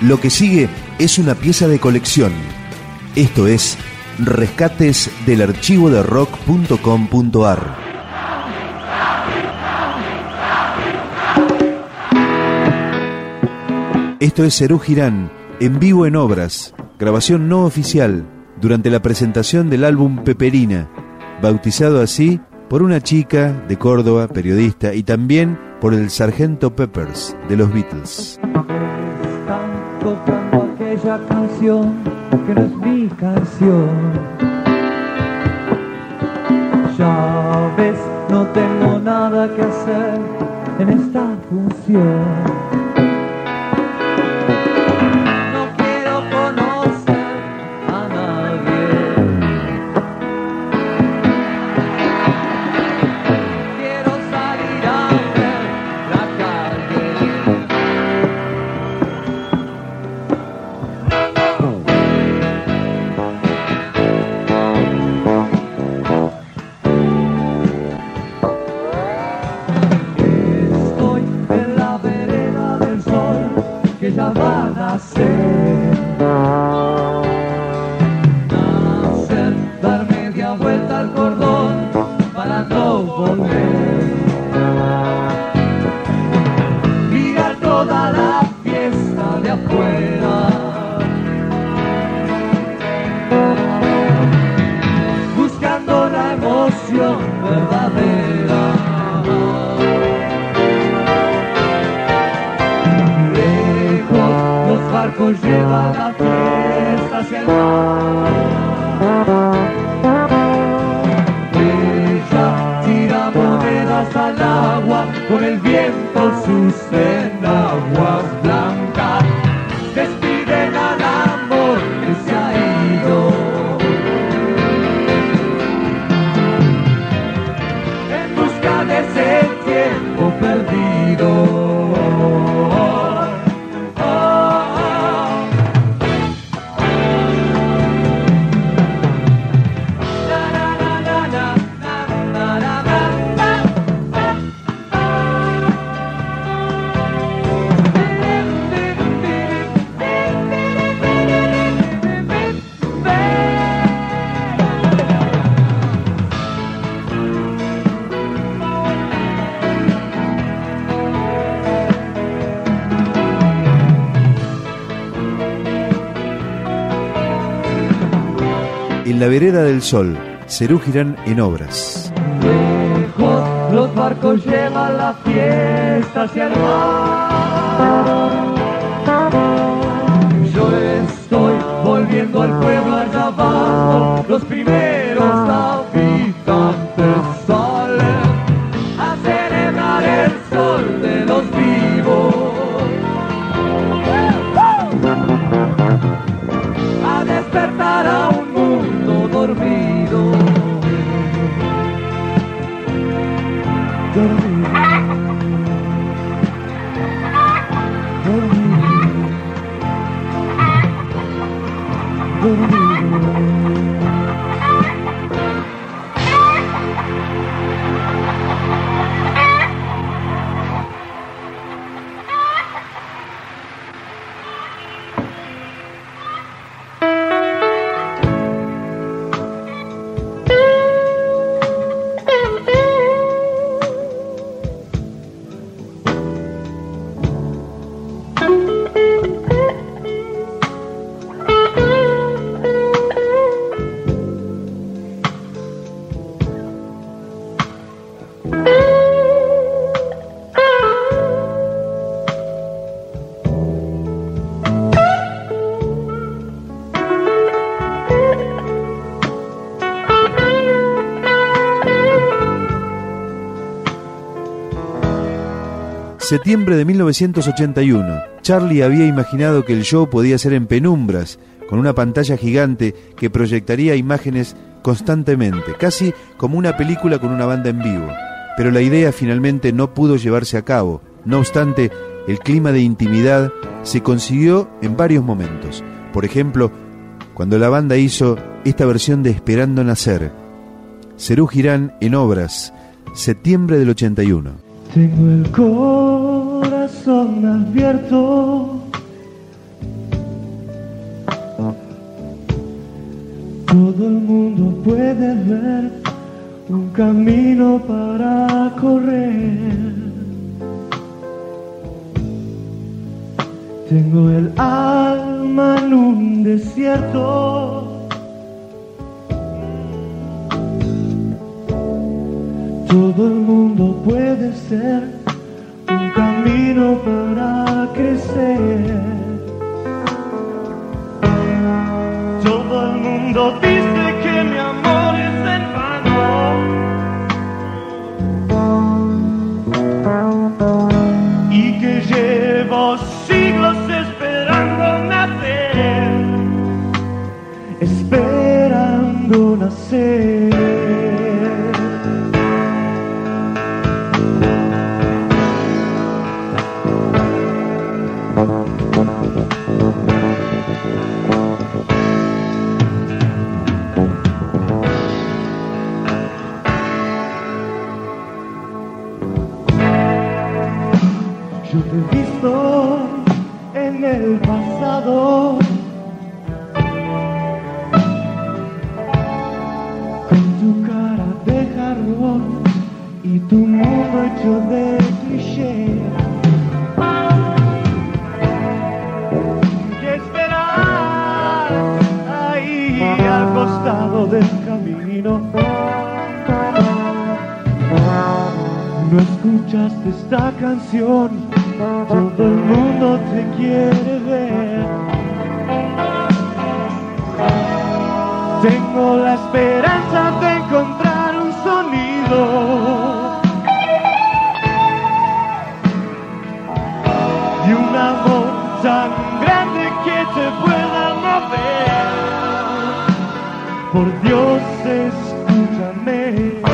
Lo que sigue es una pieza de colección. Esto es Rescates del archivo de rock.com.ar. Esto es Serú Girán, en vivo en obras, grabación no oficial, durante la presentación del álbum Peperina, bautizado así por una chica de Córdoba, periodista, y también por el Sargento Peppers de los Beatles. Tocando aquella canción que no es mi canción. Ya ves, no tengo nada que hacer en esta función. Volver. Toda la fiesta de afuera. Buscando la emoción verdadera. Lejos los barcos llevan la por el bien. En la vereda del sol, Serú Girán en obras. Lejos los barcos llevan la fiesta hacia el mar. Yo estoy volviendo al pueblo allá abajo. Los primeros Septiembre de 1981. Charlie había imaginado que el show podía ser en penumbras, con una pantalla gigante que proyectaría imágenes constantemente, casi como una película con una banda en vivo. Pero la idea finalmente no pudo llevarse a cabo. No obstante, el clima de intimidad se consiguió en varios momentos. Por ejemplo, cuando la banda hizo esta versión de Esperando Nacer. Serú Girán en obras, septiembre del 81. Tengo el corazón abierto. Todo el mundo puede ver un camino para correr. Tengo el alma en un desierto. Todo el mundo puede ser camino para crecer. Todo el mundo dice que mi amor es en vano y que llevo siglos esperando nacer, esperando nacer. Yo te he visto en el pasado. Con tu cara de jarrón y tu mundo hecho de cliché. ¿Qué esperas ahí al costado del camino? No escuchaste esta canción, todo el mundo te quiere ver. Tengo la esperanza de encontrar un sonido. Y un amor tan grande que te pueda mover. Por Dios, escúchame.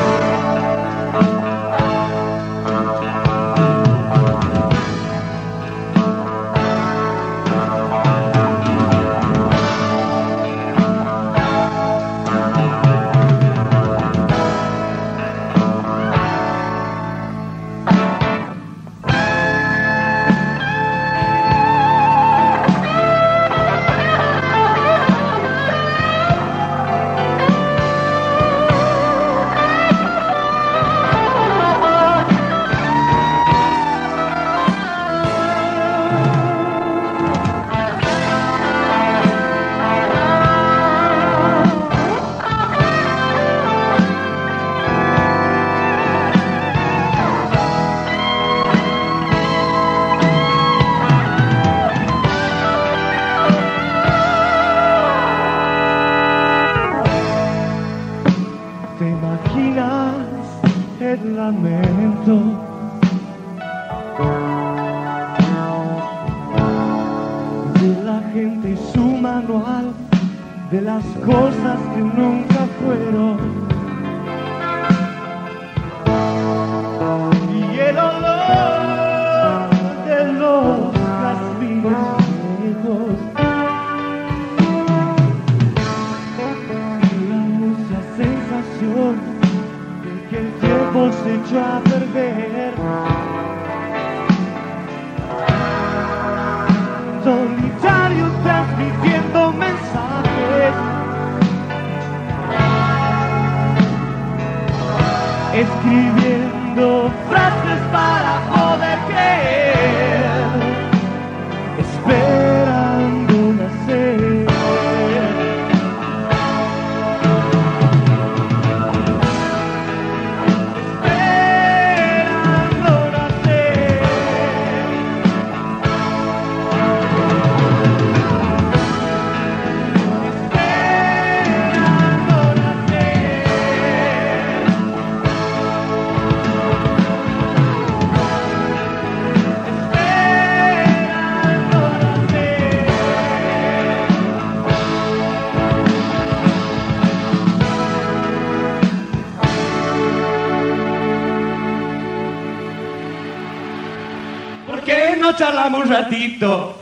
Un ratito?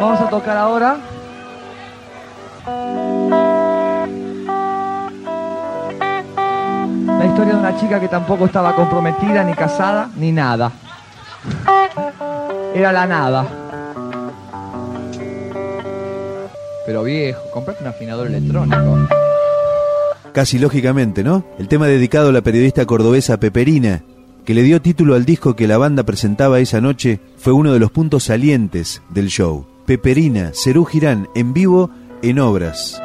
Vamos a tocar ahora. La historia de una chica que tampoco estaba comprometida, ni casada, ni nada. Era la nada. Pero viejo, comprate un afinador electrónico. Casi lógicamente, ¿no? El tema dedicado a la periodista cordobesa Peperina, que le dio título al disco que la banda presentaba esa noche, fue uno de los puntos salientes del show. Peperina, Cerú Girán, en vivo, en obras.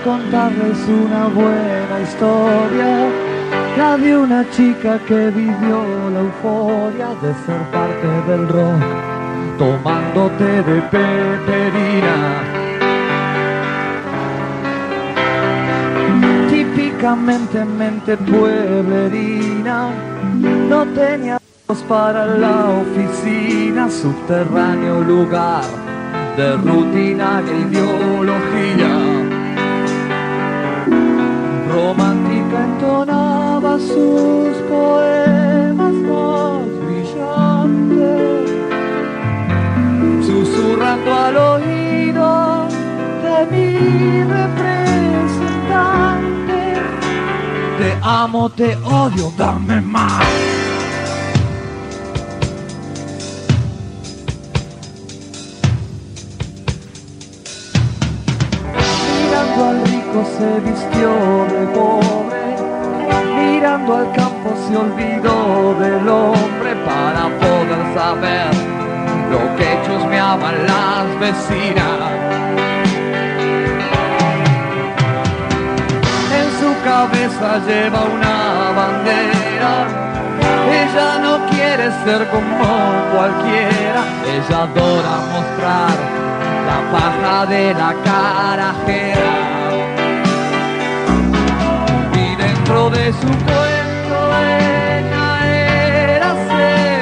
Contarles una buena historia, la de una chica que vivió la euforia de ser parte del rock, tomando té de peperina. Típicamente mente pueblerina, no tenía para la oficina, subterráneo lugar de rutinaria ideología romántica entonaba sus poemas más brillantes, susurrando al oído de mi representante. Te amo, te odio, dame más. Mirando al rico se vistió se olvidó del hombre para poder saber lo que chusmeaban las vecinas. En su cabeza lleva una bandera. Ella no quiere ser como cualquiera, ella adora mostrar la paja de la carajera. Y dentro de su cuento ella era cenicienta.